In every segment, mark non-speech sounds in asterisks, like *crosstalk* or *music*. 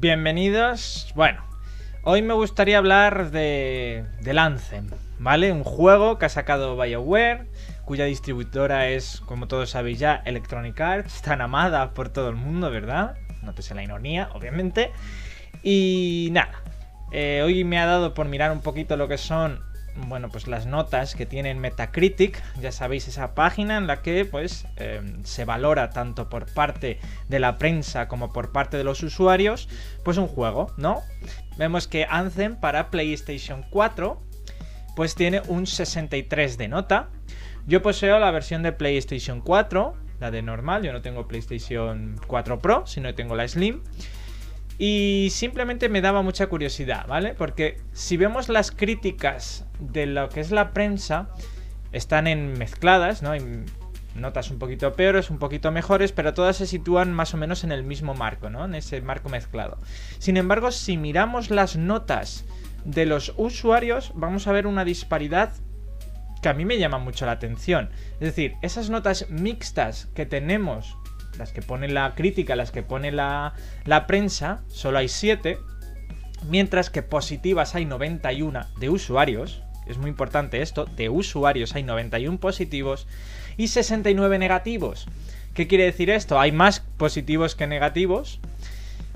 Bienvenidos. Bueno, hoy me gustaría hablar de, del Anthem, ¿vale? Un juego que ha sacado BioWare, cuya distribuidora es, como todos sabéis ya, Electronic Arts, tan amada por todo el mundo, ¿verdad? Nótese la ironía, obviamente. Y nada, eh, hoy me ha dado por mirar un poquito lo que son bueno, pues las notas que tiene Metacritic, ya sabéis, esa página en la que pues em, se valora tanto por parte de la prensa como por parte de los usuarios, pues un juego, ¿no? Vemos que Anthem para PlayStation 4 pues tiene un 63 de nota. Yo poseo la versión de PlayStation 4, la de normal, yo no tengo PlayStation 4 Pro, sino tengo la Slim. Y simplemente me daba mucha curiosidad, ¿vale? Porque si vemos las críticas de lo que es la prensa, están en mezcladas, ¿no? Hay notas un poquito peores, un poquito mejores, pero todas se sitúan más o menos en el mismo marco, ¿no? En ese marco mezclado. Sin embargo, si miramos las notas de los usuarios, vamos a ver una disparidad que a mí me llama mucho la atención. Es decir, esas notas mixtas que tenemos las que pone la crítica, las que pone la, prensa, solo hay 7, mientras que positivas hay 91 de usuarios, es muy importante esto, de usuarios hay 91 positivos y 69 negativos. ¿Qué quiere decir esto? Hay más positivos que negativos,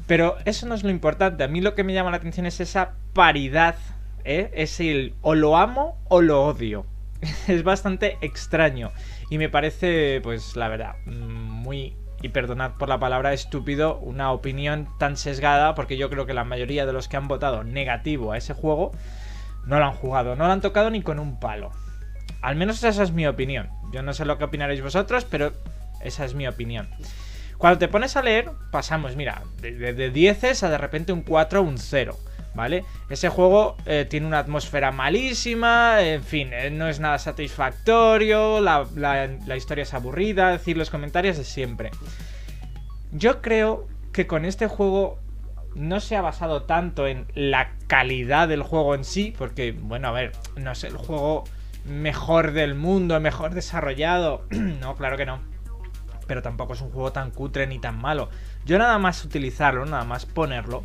pero eso no es lo importante. A mí lo que me llama la atención es esa paridad, ¿eh? es el o lo amo o lo odio. *laughs* es bastante extraño y me parece, pues la verdad, muy y perdonad por la palabra estúpido, una opinión tan sesgada, porque yo creo que la mayoría de los que han votado negativo a ese juego no lo han jugado, no lo han tocado ni con un palo. Al menos esa es mi opinión. Yo no sé lo que opinaréis vosotros, pero esa es mi opinión. Cuando te pones a leer, pasamos, mira, de, de 10 a de repente un 4 o un 0. ¿Vale? Ese juego eh, tiene una atmósfera malísima, en fin, eh, no es nada satisfactorio, la, historia es aburrida, decir los comentarios de siempre. Yo creo que con este juego no se ha basado tanto en la calidad del juego en sí, porque, bueno, a ver, no es el juego mejor del mundo, mejor desarrollado, *clears throat* no, claro que no. Pero tampoco es un juego tan cutre ni tan malo. Yo nada más utilizarlo, nada más ponerlo,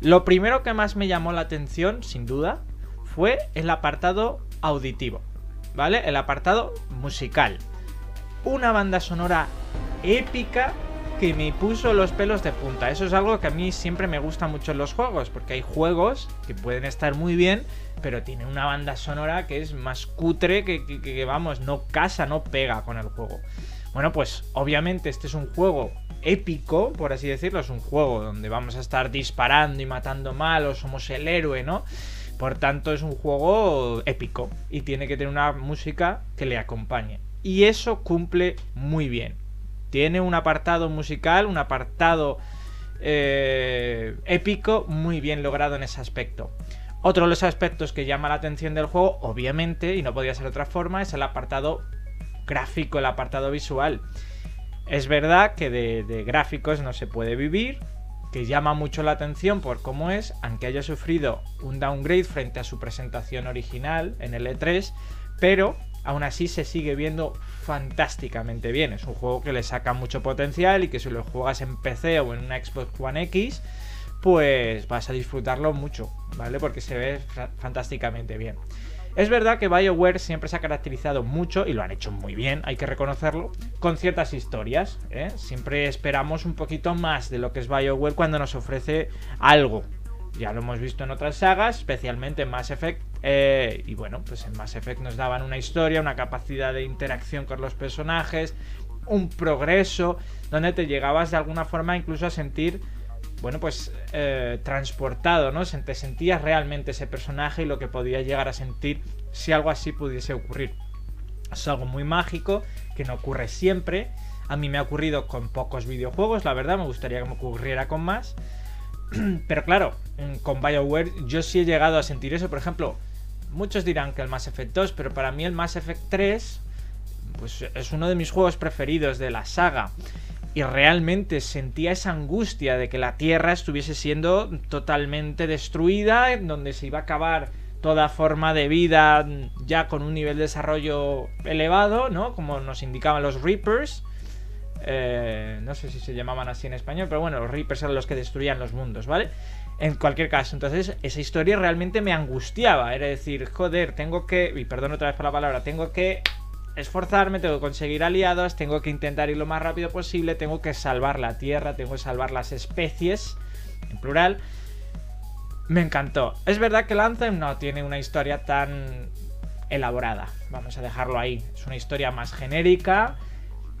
lo primero que más me llamó la atención, sin duda, fue el apartado auditivo, ¿vale? El apartado musical. Una banda sonora épica que me puso los pelos de punta. Eso es algo que a mí siempre me gusta mucho en los juegos, porque hay juegos que pueden estar muy bien, pero tienen una banda sonora que es más cutre que, que vamos, no casa, no pega con el juego. Bueno, pues obviamente este es un juego épico, por así decirlo. Es un juego donde vamos a estar disparando y matando malos, somos el héroe, ¿no? Por tanto, es un juego épico y tiene que tener una música que le acompañe. Y eso cumple muy bien. Tiene un apartado musical, un apartado eh, épico muy bien logrado en ese aspecto. Otro de los aspectos que llama la atención del juego, obviamente, y no podía ser de otra forma, es el apartado gráfico, el apartado visual. Es verdad que de, gráficos no se puede vivir, que llama mucho la atención por cómo es, aunque haya sufrido un downgrade frente a su presentación original en el E3, pero aún así se sigue viendo fantásticamente bien. Es un juego que le saca mucho potencial y que si lo juegas en PC o en una Xbox One X, pues vas a disfrutarlo mucho, ¿vale? Porque se ve fantásticamente bien. Es verdad que BioWare siempre se ha caracterizado mucho, y lo han hecho muy bien, hay que reconocerlo, con ciertas historias. ¿eh? Siempre esperamos un poquito más de lo que es BioWare cuando nos ofrece algo. Ya lo hemos visto en otras sagas, especialmente en Mass Effect. Eh, y bueno, pues en Mass Effect nos daban una historia, una capacidad de interacción con los personajes, un progreso, donde te llegabas de alguna forma incluso a sentir bueno, pues eh, transportado, ¿no? Te sentías realmente ese personaje y lo que podías llegar a sentir si algo así pudiese ocurrir. Es algo muy mágico, que no ocurre siempre. A mí me ha ocurrido con pocos videojuegos, la verdad, me gustaría que me ocurriera con más. *clears throat* Pero claro, con BioWare yo sí he llegado a sentir eso. Por ejemplo, muchos dirán que el Mass Effect 2, pero para mí el Mass Effect 3 pues es uno de mis juegos preferidos de la saga y realmente sentía esa angustia de que la Tierra estuviese siendo totalmente destruida, en donde se iba a acabar toda forma de vida ya con un nivel de desarrollo elevado, ¿no? Como nos indicaban los Reapers. Eh, no sé si se llamaban así en español, pero bueno, los Reapers eran los que destruían los mundos, ¿vale? En cualquier caso, entonces esa historia realmente me angustiaba. Era decir, joder, tengo que, y perdón otra vez por la palabra, tengo que esforzarme, tengo que conseguir aliados, tengo que intentar ir lo más rápido posible, tengo que salvar la tierra, tengo que salvar las especies, en plural. Me encantó. Es verdad que Anthem no tiene una historia tan elaborada, vamos a dejarlo ahí. Es una historia más genérica,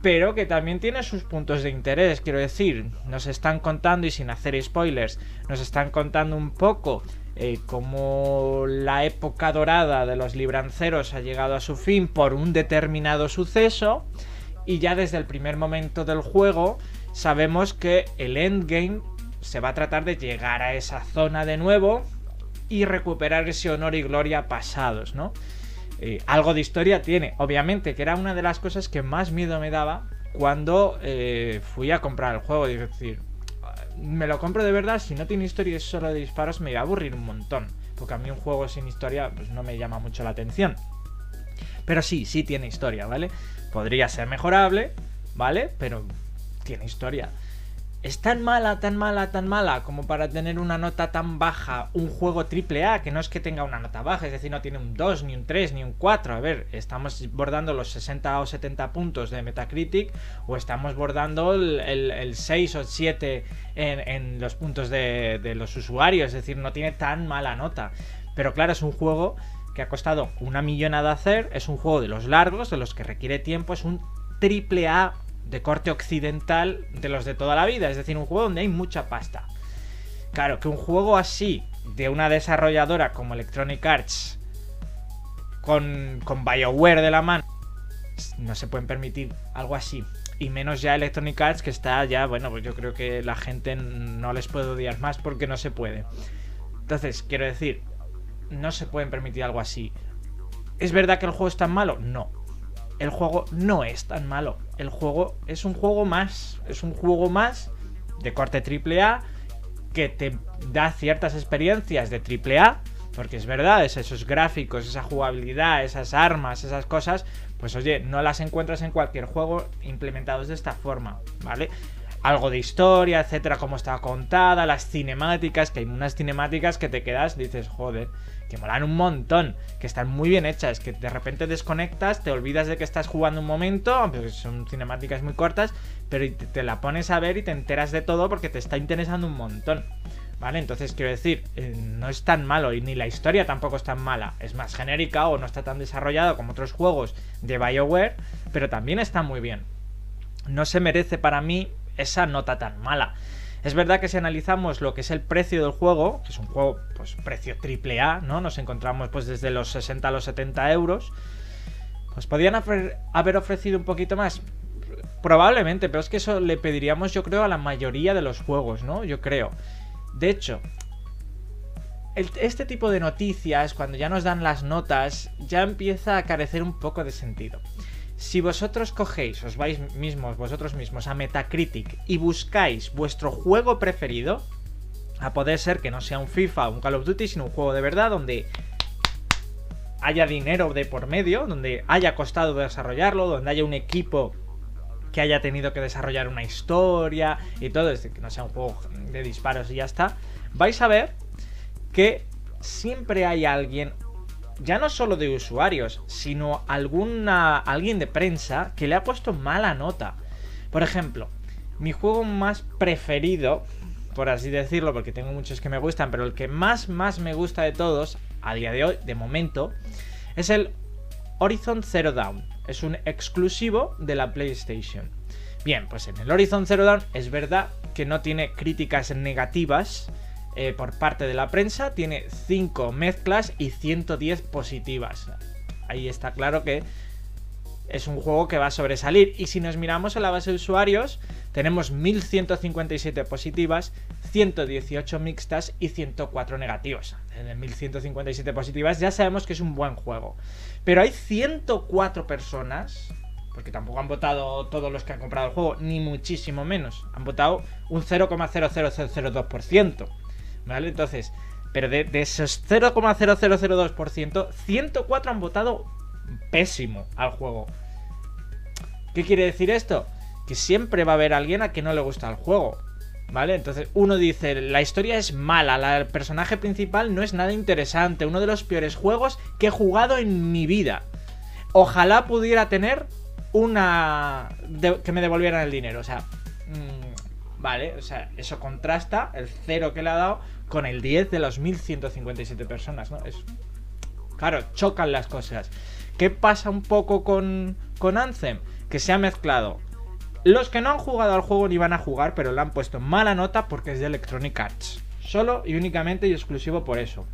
pero que también tiene sus puntos de interés, quiero decir. Nos están contando, y sin hacer spoilers, nos están contando un poco eh, cómo la época dorada de los libranceros ha llegado a su fin por un determinado suceso, y ya desde el primer momento del juego sabemos que el endgame se va a tratar de llegar a esa zona de nuevo y recuperar ese honor y gloria pasados, ¿no? Eh, algo de historia tiene, obviamente, que era una de las cosas que más miedo me daba cuando eh, fui a comprar el juego. Es decir, me lo compro de verdad, si no tiene historia y es solo de disparos, me va a aburrir un montón. Porque a mí un juego sin historia pues no me llama mucho la atención. Pero sí, sí tiene historia, ¿vale? Podría ser mejorable, ¿vale? Pero tiene historia es tan mala, tan mala, tan mala como para tener una nota tan baja un juego AAA, que no es que tenga una nota baja, es decir, no tiene un 2, ni un 3, ni un 4. A ver, estamos bordando los 60 o 70 puntos de Metacritic o estamos bordando el, 6 o 7 en, los puntos de, los usuarios, es decir, no tiene tan mala nota. Pero claro, es un juego que ha costado una millonada de hacer, es un juego de los largos, de los que requiere tiempo, es un AAA de corte occidental de los de toda la vida, es decir, un juego donde hay mucha pasta. Claro, que un juego así, de una desarrolladora como Electronic Arts, con, con BioWare de la mano, no se pueden permitir algo así. Y menos ya Electronic Arts, que está ya, bueno, pues yo creo que la gente no les puede odiar más porque no se puede. Entonces, quiero decir, no se pueden permitir algo así. ¿Es verdad que el juego es tan malo? No el juego no es tan malo. El juego es un juego más. Es un juego más de corte AAA que te da ciertas experiencias de AAA. Porque es verdad, esos gráficos, esa jugabilidad, esas armas, esas cosas, pues oye, no las encuentras en cualquier juego implementados de esta forma, ¿vale? Algo de historia, etcétera, cómo está contada, las cinemáticas, que hay unas cinemáticas que te quedas, dices, joder, que molan un montón, que están muy bien hechas, que de repente desconectas, te olvidas de que estás jugando un momento, aunque son cinemáticas muy cortas, pero te, la pones a ver y te enteras de todo porque te está interesando un montón. ¿Vale? Entonces quiero decir, eh, no es tan malo y ni la historia tampoco es tan mala. Es más genérica o no está tan desarrollado como otros juegos de BioWare, pero también está muy bien. No se merece para mí esa nota tan mala. Es verdad que si analizamos lo que es el precio del juego, que es un juego, pues precio triple A, ¿no? Nos encontramos pues desde los 60 a los 70 euros. Pues podrían haber ofrecido un poquito más. Probablemente, pero es que eso le pediríamos yo creo a la mayoría de los juegos, ¿no? Yo creo. De hecho, este tipo de noticias, cuando ya nos dan las notas, ya empieza a carecer un poco de sentido. Si vosotros cogéis, os vais mismos, vosotros mismos, a Metacritic y buscáis vuestro juego preferido, a poder ser que no sea un FIFA o un Call of Duty, sino un juego de verdad donde haya dinero de por medio, donde haya costado desarrollarlo, donde haya un equipo que haya tenido que desarrollar una historia y todo, es que no sea un juego de disparos y ya está, vais a ver que siempre hay alguien ya no solo de usuarios, sino alguna, alguien de prensa que le ha puesto mala nota. Por ejemplo, mi juego más preferido, por así decirlo, porque tengo muchos que me gustan, pero el que más, más me gusta de todos, a día de hoy, de momento, es el Horizon Zero Dawn. Es un exclusivo de la PlayStation. Bien, pues en el Horizon Zero Dawn es verdad que no tiene críticas negativas, eh, por parte de la prensa, tiene 5 mezclas y 110 positivas. Ahí está claro que es un juego que va a sobresalir. Y si nos miramos a la base de usuarios, tenemos 1157 positivas, 118 mixtas y 104 negativas. En 1157 positivas ya sabemos que es un buen juego. Pero hay 104 personas, porque tampoco han votado todos los que han comprado el juego, ni muchísimo menos. Han votado un 0,00002%. ¿Vale? Entonces, pero de, esos 0,0002%, 104 han votado pésimo al juego. ¿Qué quiere decir esto? que siempre va a haber alguien a que no le gusta el juego. ¿Vale? Entonces uno dice, la historia es mala, el personaje principal no es nada interesante, uno de los peores juegos que he jugado en mi vida. Ojalá pudiera tener una... que me devolvieran el dinero, o sea... Mm, vale, o sea, eso contrasta el cero que le ha dado con el 10 de los 1157 personas, ¿no? Es... Claro, chocan las cosas. ¿Qué pasa un poco con, con Anthem? Que se ha mezclado los que no han jugado al juego ni van a jugar, pero le han puesto mala nota porque es de Electronic Arts. Solo y únicamente y exclusivo por eso.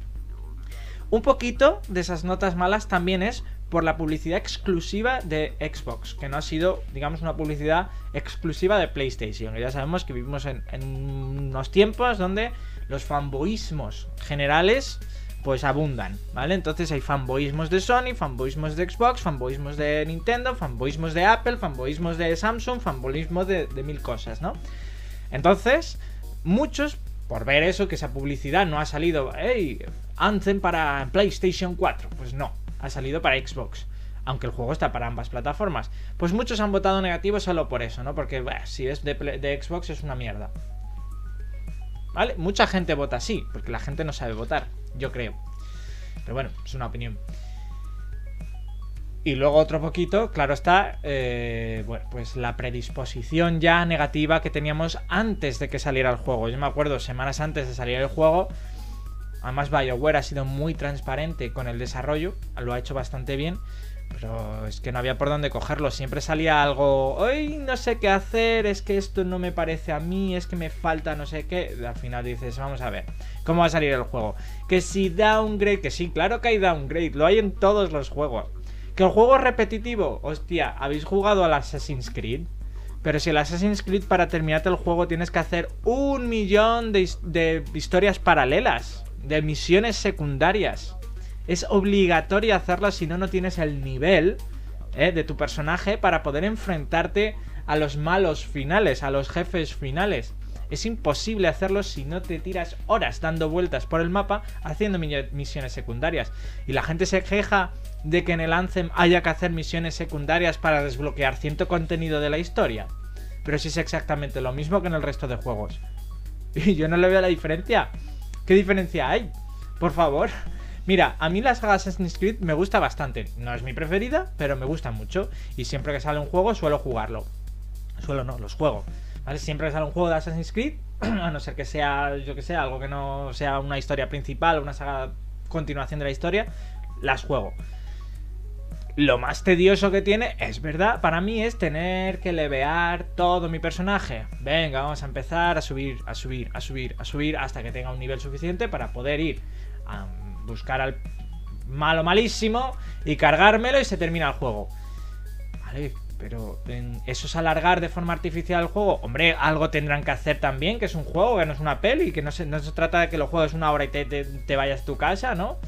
Un poquito de esas notas malas también es por la publicidad exclusiva de Xbox, que no ha sido, digamos, una publicidad exclusiva de PlayStation. Ya sabemos que vivimos en, en unos tiempos donde los fanboísmos generales pues abundan, ¿vale? Entonces hay fanboísmos de Sony, fanboísmos de Xbox, fanboísmos de Nintendo, fanboísmos de Apple, fanboísmos de Samsung, fanboísmos de, mil cosas, ¿no? Entonces, muchos, por ver eso, que esa publicidad no ha salido, hey, Anthem para PlayStation 4, pues no, ha salido para Xbox aunque el juego está para ambas plataformas. Pues muchos han votado negativo solo por eso, ¿no? Porque si es de, de, Xbox es una mierda. ¿Vale? Mucha gente vota así, porque la gente no sabe votar yo creo. Pero bueno, es una opinión. Y luego otro poquito, claro está, eh, bueno, pues la predisposición ya negativa que teníamos antes de que saliera el juego. Yo me acuerdo, semanas antes de salir el juego, además BioWare ha sido muy transparente con el desarrollo, lo ha hecho bastante bien. Pero es que no había por dónde cogerlo. Siempre salía algo. Hoy no sé qué hacer. Es que esto no me parece a mí. Es que me falta no sé qué. Al final dices, vamos a ver. ¿Cómo va a salir el juego? Que si downgrade. Que sí, claro que hay downgrade. Lo hay en todos los juegos. Que el juego es repetitivo. Hostia, ¿habéis jugado al Assassin's Creed? Pero si el Assassin's Creed para terminarte el juego tienes que hacer un millón de, de historias paralelas. De misiones secundarias es obligatorio hacerlo si no, no tienes el nivel eh, de tu personaje para poder enfrentarte a los malos finales, a los jefes finales. Es imposible hacerlo si no te tiras horas dando vueltas por el mapa haciendo misiones secundarias. Y la gente se queja de que en el Anthem haya que hacer misiones secundarias para desbloquear cierto contenido de la historia. Pero si es exactamente lo mismo que en el resto de juegos. *laughs* Y yo no le veo la diferencia. ¿Qué diferencia hay? Por favor. Mira, a mí la saga Assassin's Creed me gusta bastante. No es mi preferida, pero me gusta mucho. Y siempre que sale un juego suelo jugarlo. Suelo no, los juego. ¿Vale? Siempre que sale un juego de Assassin's Creed, *clears throat* a no ser que sea, yo que sé, algo que no sea una historia principal, una saga continuación de la historia, las juego. Lo más tedioso que tiene, es verdad, para mí es tener que levear todo mi personaje. Venga, vamos a empezar a subir, a subir, a subir, a subir hasta que tenga un nivel suficiente para poder ir a buscar al malo malísimo y cargármelo y se termina el juego. Vale, pero eso es alargar de forma artificial el juego. Hombre, algo tendrán que hacer también, que es un juego, que no es una peli, que no se, no se trata de que lo juegues una hora y te, vayas a tu casa, ¿no?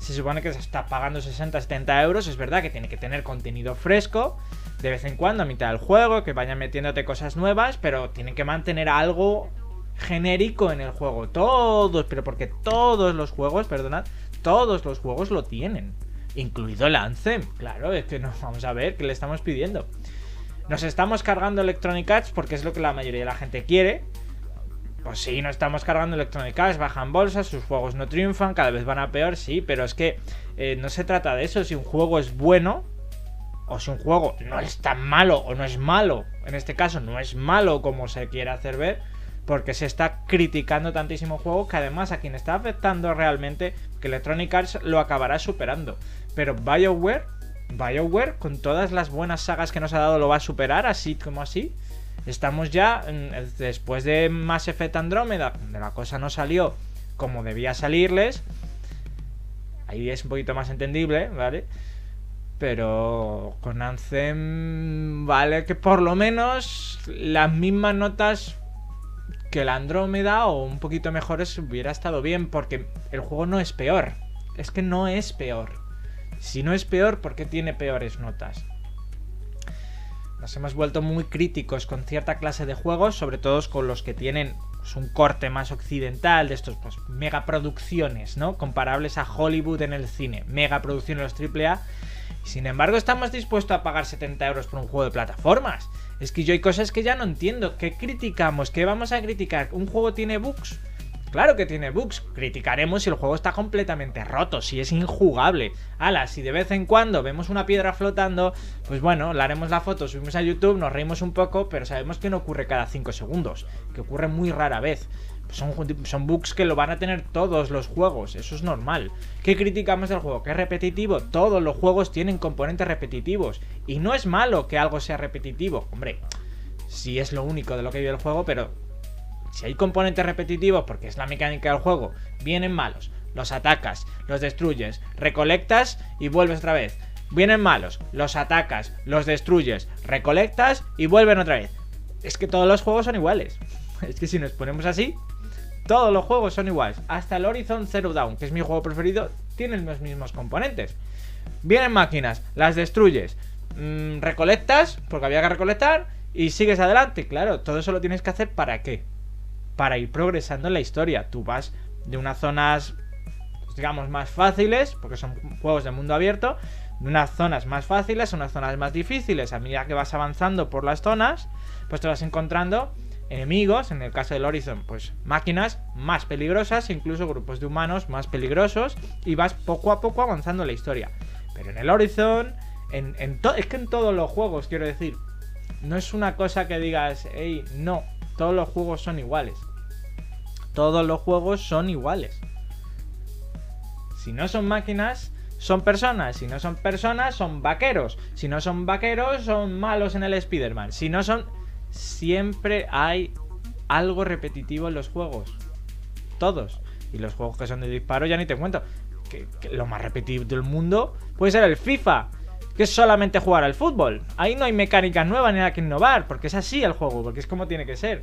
Se supone que se está pagando 60, 70 euros. Es verdad que tiene que tener contenido fresco de vez en cuando a mitad del juego, que vayan metiéndote cosas nuevas, pero tienen que mantener algo genérico en el juego. Todos, pero porque todos los juegos, perdonad, todos los juegos lo tienen. Incluido el Anthem. Claro, es que no *laughs* vamos a ver qué le estamos pidiendo. Nos estamos cargando Electronic Arts porque es lo que la mayoría de la gente quiere. Pues sí, no estamos cargando Electronic Arts, bajan bolsas, sus juegos no triunfan, cada vez van a peor, sí, pero es que eh, no se trata de eso. Si un juego es bueno, o si un juego no es tan malo o no es malo, en este caso no es malo como se quiere hacer ver, porque se está criticando tantísimo juego que además a quien está afectando realmente que Electronic Arts lo acabará superando. Pero BioWare, BioWare con todas las buenas sagas que nos ha dado lo va a superar así como así. Estamos ya después de Mass Effect Andrómeda, donde la cosa no salió como debía salirles. Ahí es un poquito más entendible, ¿vale? Pero con Anthem, vale que por lo menos las mismas notas que la Andrómeda o un poquito mejores hubiera estado bien porque el juego no es peor. Es que no es peor. Si no es peor, ¿por qué tiene peores notas? Nos hemos vuelto muy críticos con cierta clase de juegos, sobre todo con los que tienen pues, un corte más occidental, de estos pues, megaproducciones, ¿no? Comparables a Hollywood en el cine, megaproducciones los AAA. Sin embargo, estamos dispuestos a pagar 70 euros por un juego de plataformas. Es que yo hay cosas que ya no entiendo. ¿Qué criticamos? ¿Qué vamos a criticar? ¿Un juego tiene bugs? Claro que tiene bugs. Criticaremos si el juego está completamente roto, si es injugable. Ala, si de vez en cuando vemos una piedra flotando, pues bueno, le haremos la foto, subimos a YouTube, nos reímos un poco, pero sabemos que no ocurre cada 5 segundos, que ocurre muy rara vez. Son, bugs que lo van a tener todos los juegos, eso es normal. ¿Qué criticamos del juego? ¿Que es repetitivo? Todos los juegos tienen componentes repetitivos. Y no es malo que algo sea repetitivo. Hombre, si es lo único de lo que vive el juego, pero si hay componentes repetitivos, porque es la mecánica del juego, vienen malos. Los atacas, los destruyes, recolectas y vuelves otra vez. Vienen malos, los atacas, los destruyes, recolectas y vuelven otra vez. Es que todos los juegos son iguales. *laughs* Es que si nos ponemos así, todos los juegos son iguales. Hasta el Horizon Zero Dawn, que es mi juego preferido, tiene los mismos componentes. Vienen máquinas, las destruyes, mm, recolectas, porque había que recolectar, y sigues adelante. Claro, todo eso lo tienes que hacer para qué? Para ir progresando en la historia. Tú vas de unas zonas, pues, digamos, más fáciles, porque son juegos de mundo abierto, de unas zonas más fáciles a unas zonas más difíciles. A medida que vas avanzando por las zonas, pues te vas encontrando enemigos, en el caso del Horizon, pues máquinas más peligrosas, incluso grupos de humanos más peligrosos, y vas poco a poco avanzando en la historia. Pero en el Horizon, en, es que en todos los juegos, quiero decir, no es una cosa que digas, hey, no, todos los juegos son iguales todos los juegos son iguales. Si no son máquinas, son personas. Si no son personas, son vaqueros. Si no son vaqueros, son malos en el Spider-Man. Si no son... Siempre hay algo repetitivo en los juegos. Todos. Y los juegos que son de disparo ya ni te cuento. Que, lo más repetitivo del mundo puede ser el FIFA. Que es solamente jugar al fútbol. Ahí no hay mecánicas nuevas ni nada que innovar. Porque es así el juego. Porque es como tiene que ser.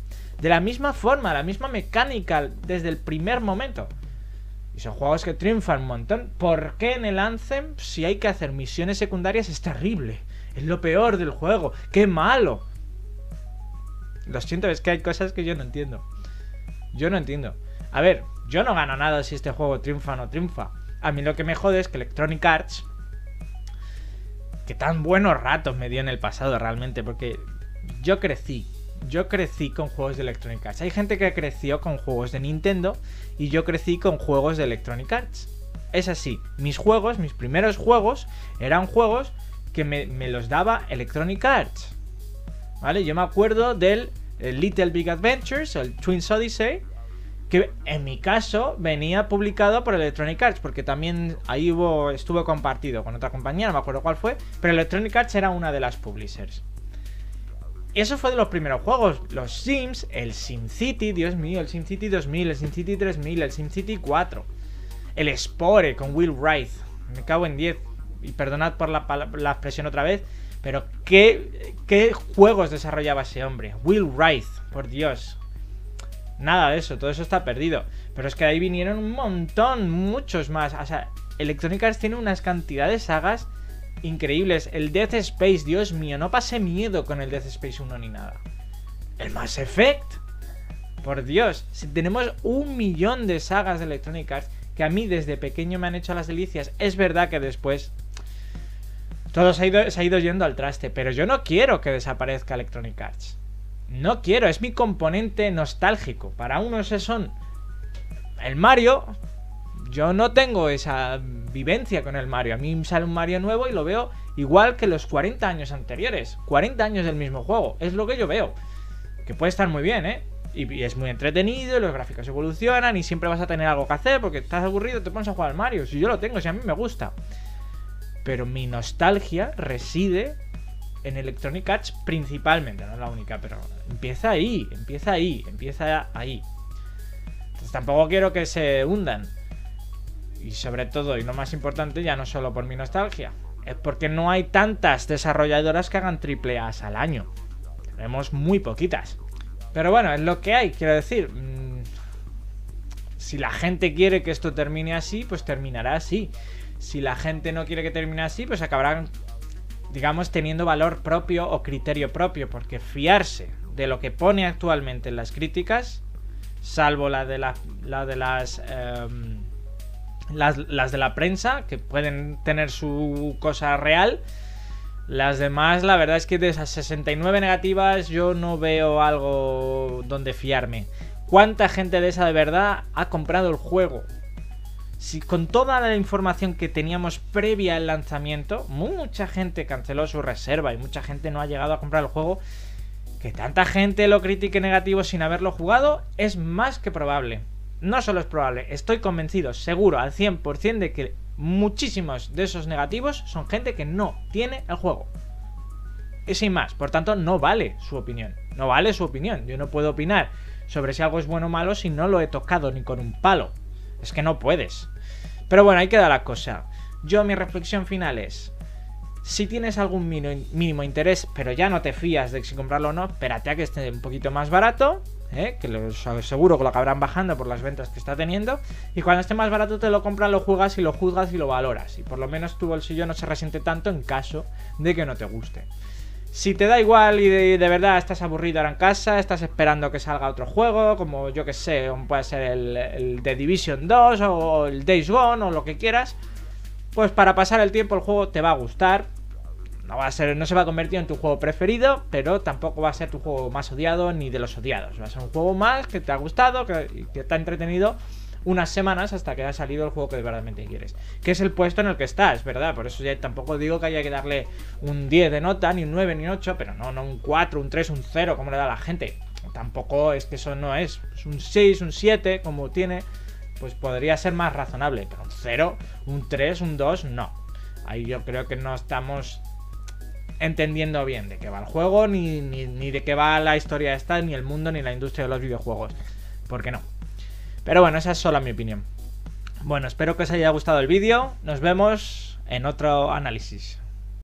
de la misma forma, la misma mecánica desde el primer momento. Y son juegos que triunfan un montón. ¿Por qué en el Anthem, si hay que hacer misiones secundarias, es terrible? Es lo peor del juego. ¡Qué malo! Lo siento, es que hay cosas que yo no entiendo. Yo no entiendo. A ver, yo no gano nada si este juego triunfa o no triunfa. A mí lo que me jode es que Electronic Arts. Que tan buenos ratos me dio en el pasado realmente. Porque yo crecí yo crecí con juegos de Electronic Arts. Hay gente que creció con juegos de Nintendo y yo crecí con juegos de Electronic Arts. Es así, mis juegos, mis primeros juegos, eran juegos que me, los daba Electronic Arts. ¿Vale? Yo me acuerdo del Little Big Adventures, el Twins Odyssey, que en mi caso venía publicado por Electronic Arts, porque también ahí hubo, estuvo compartido con otra compañía, no me acuerdo cuál fue, pero Electronic Arts era una de las publishers eso fue de los primeros juegos. Los Sims, el SimCity, Dios mío, el SimCity 2000, el SimCity 3000, el SimCity 4. El Spore con Will Wright. Me cago en 10. Y perdonad por la, expresión otra vez. Pero ¿qué, ¿qué juegos desarrollaba ese hombre? Will Wright, por Dios. Nada de eso, todo eso está perdido. Pero es que ahí vinieron un montón, muchos más. O sea, Electronic Arts tiene unas cantidades de sagas increíbles. El Death Space, Dios mío, no pasé miedo con el Death Space 1 ni nada. El Mass Effect. Por Dios, si tenemos un millón de sagas de Electronic Arts que a mí desde pequeño me han hecho las delicias. Es verdad que después todo se ha, ido, yendo al traste, pero yo no quiero que desaparezca Electronic Arts. No quiero, es mi componente nostálgico. Para unos son el Mario, yo no tengo esa vivencia con el Mario. A mí sale un Mario nuevo y lo veo igual que los 40 años anteriores. 40 años del mismo juego. Es lo que yo veo. Que puede estar muy bien, ¿eh? Y, es muy entretenido, los gráficos evolucionan y siempre vas a tener algo que hacer porque estás aburrido, te pones a jugar al Mario. Si yo lo tengo, si a mí me gusta. Pero mi nostalgia reside en Electronic Arts principalmente, no es la única, pero empieza ahí, empieza ahí, empieza ahí. Entonces tampoco quiero que se hundan y sobre todo, y lo más importante, ya no solo por mi nostalgia, es porque no hay tantas desarrolladoras que hagan triple A al año. Tenemos muy poquitas. Pero bueno, es lo que hay, quiero decir. Mm, si la gente quiere que esto termine así, pues terminará así. Si la gente no quiere que termine así, pues acabarán, digamos, teniendo valor propio o criterio propio. Porque fiarse de lo que pone actualmente en las críticas, salvo la de, la, de las, em, las, de la prensa, que pueden tener su cosa real. Las demás, la verdad es que de esas 69 negativas yo no veo algo donde fiarme. ¿Cuánta gente de esa de verdad ha comprado el juego? Si con toda la información que teníamos previa al lanzamiento, mucha gente canceló su reserva y mucha gente no ha llegado a comprar el juego, que tanta gente lo critique negativo sin haberlo jugado es más que probable. No solo es probable, estoy convencido, seguro, al 100% de que muchísimos de esos negativos son gente que no tiene el juego. Y sin más, por tanto, no vale su opinión. No vale su opinión. Yo no puedo opinar sobre si algo es bueno o malo si no lo he tocado ni con un palo. Es que no puedes. Pero bueno, ahí queda la cosa. Yo mi reflexión final es, si tienes algún mínimo interés, pero ya no te fías de si comprarlo o no, espérate a que esté un poquito más barato, ¿eh? que lo, seguro que lo acabarán bajando por las ventas que está teniendo. Y cuando esté más barato te lo compras, lo juegas y lo juzgas y lo valoras. Y por lo menos tu bolsillo no se resiente tanto en caso de que no te guste. Si te da igual y de, verdad estás aburrido ahora en casa, estás esperando que salga otro juego, como yo que sé, puede ser el, el The Division 2 o el Days Gone o lo que quieras, pues para pasar el tiempo el juego te va a gustar. No, va a ser, no se va a convertir en tu juego preferido, pero tampoco va a ser tu juego más odiado ni de los odiados. Va a ser un juego más que te ha gustado, que, que te ha entretenido unas semanas hasta que ha salido el juego que verdaderamente quieres. Que es el puesto en el que estás, ¿verdad? Por eso ya tampoco digo que haya que darle un 10 de nota, ni un 9, ni un 8, pero no, no un 4, un 3, un 0, como le da la gente. Tampoco es que eso no es. Es un 6, un 7, como tiene pues podría ser más razonable. Pero un 0, un 3, un 2, no. Ahí yo creo que no estamos entendiendo bien de qué va el juego, ni, ni, de qué va la historia esta, ni el mundo, ni la industria de los videojuegos. ¿Por qué no? Pero bueno, esa es solo mi opinión. Bueno, espero que os haya gustado el vídeo. Nos vemos en otro análisis.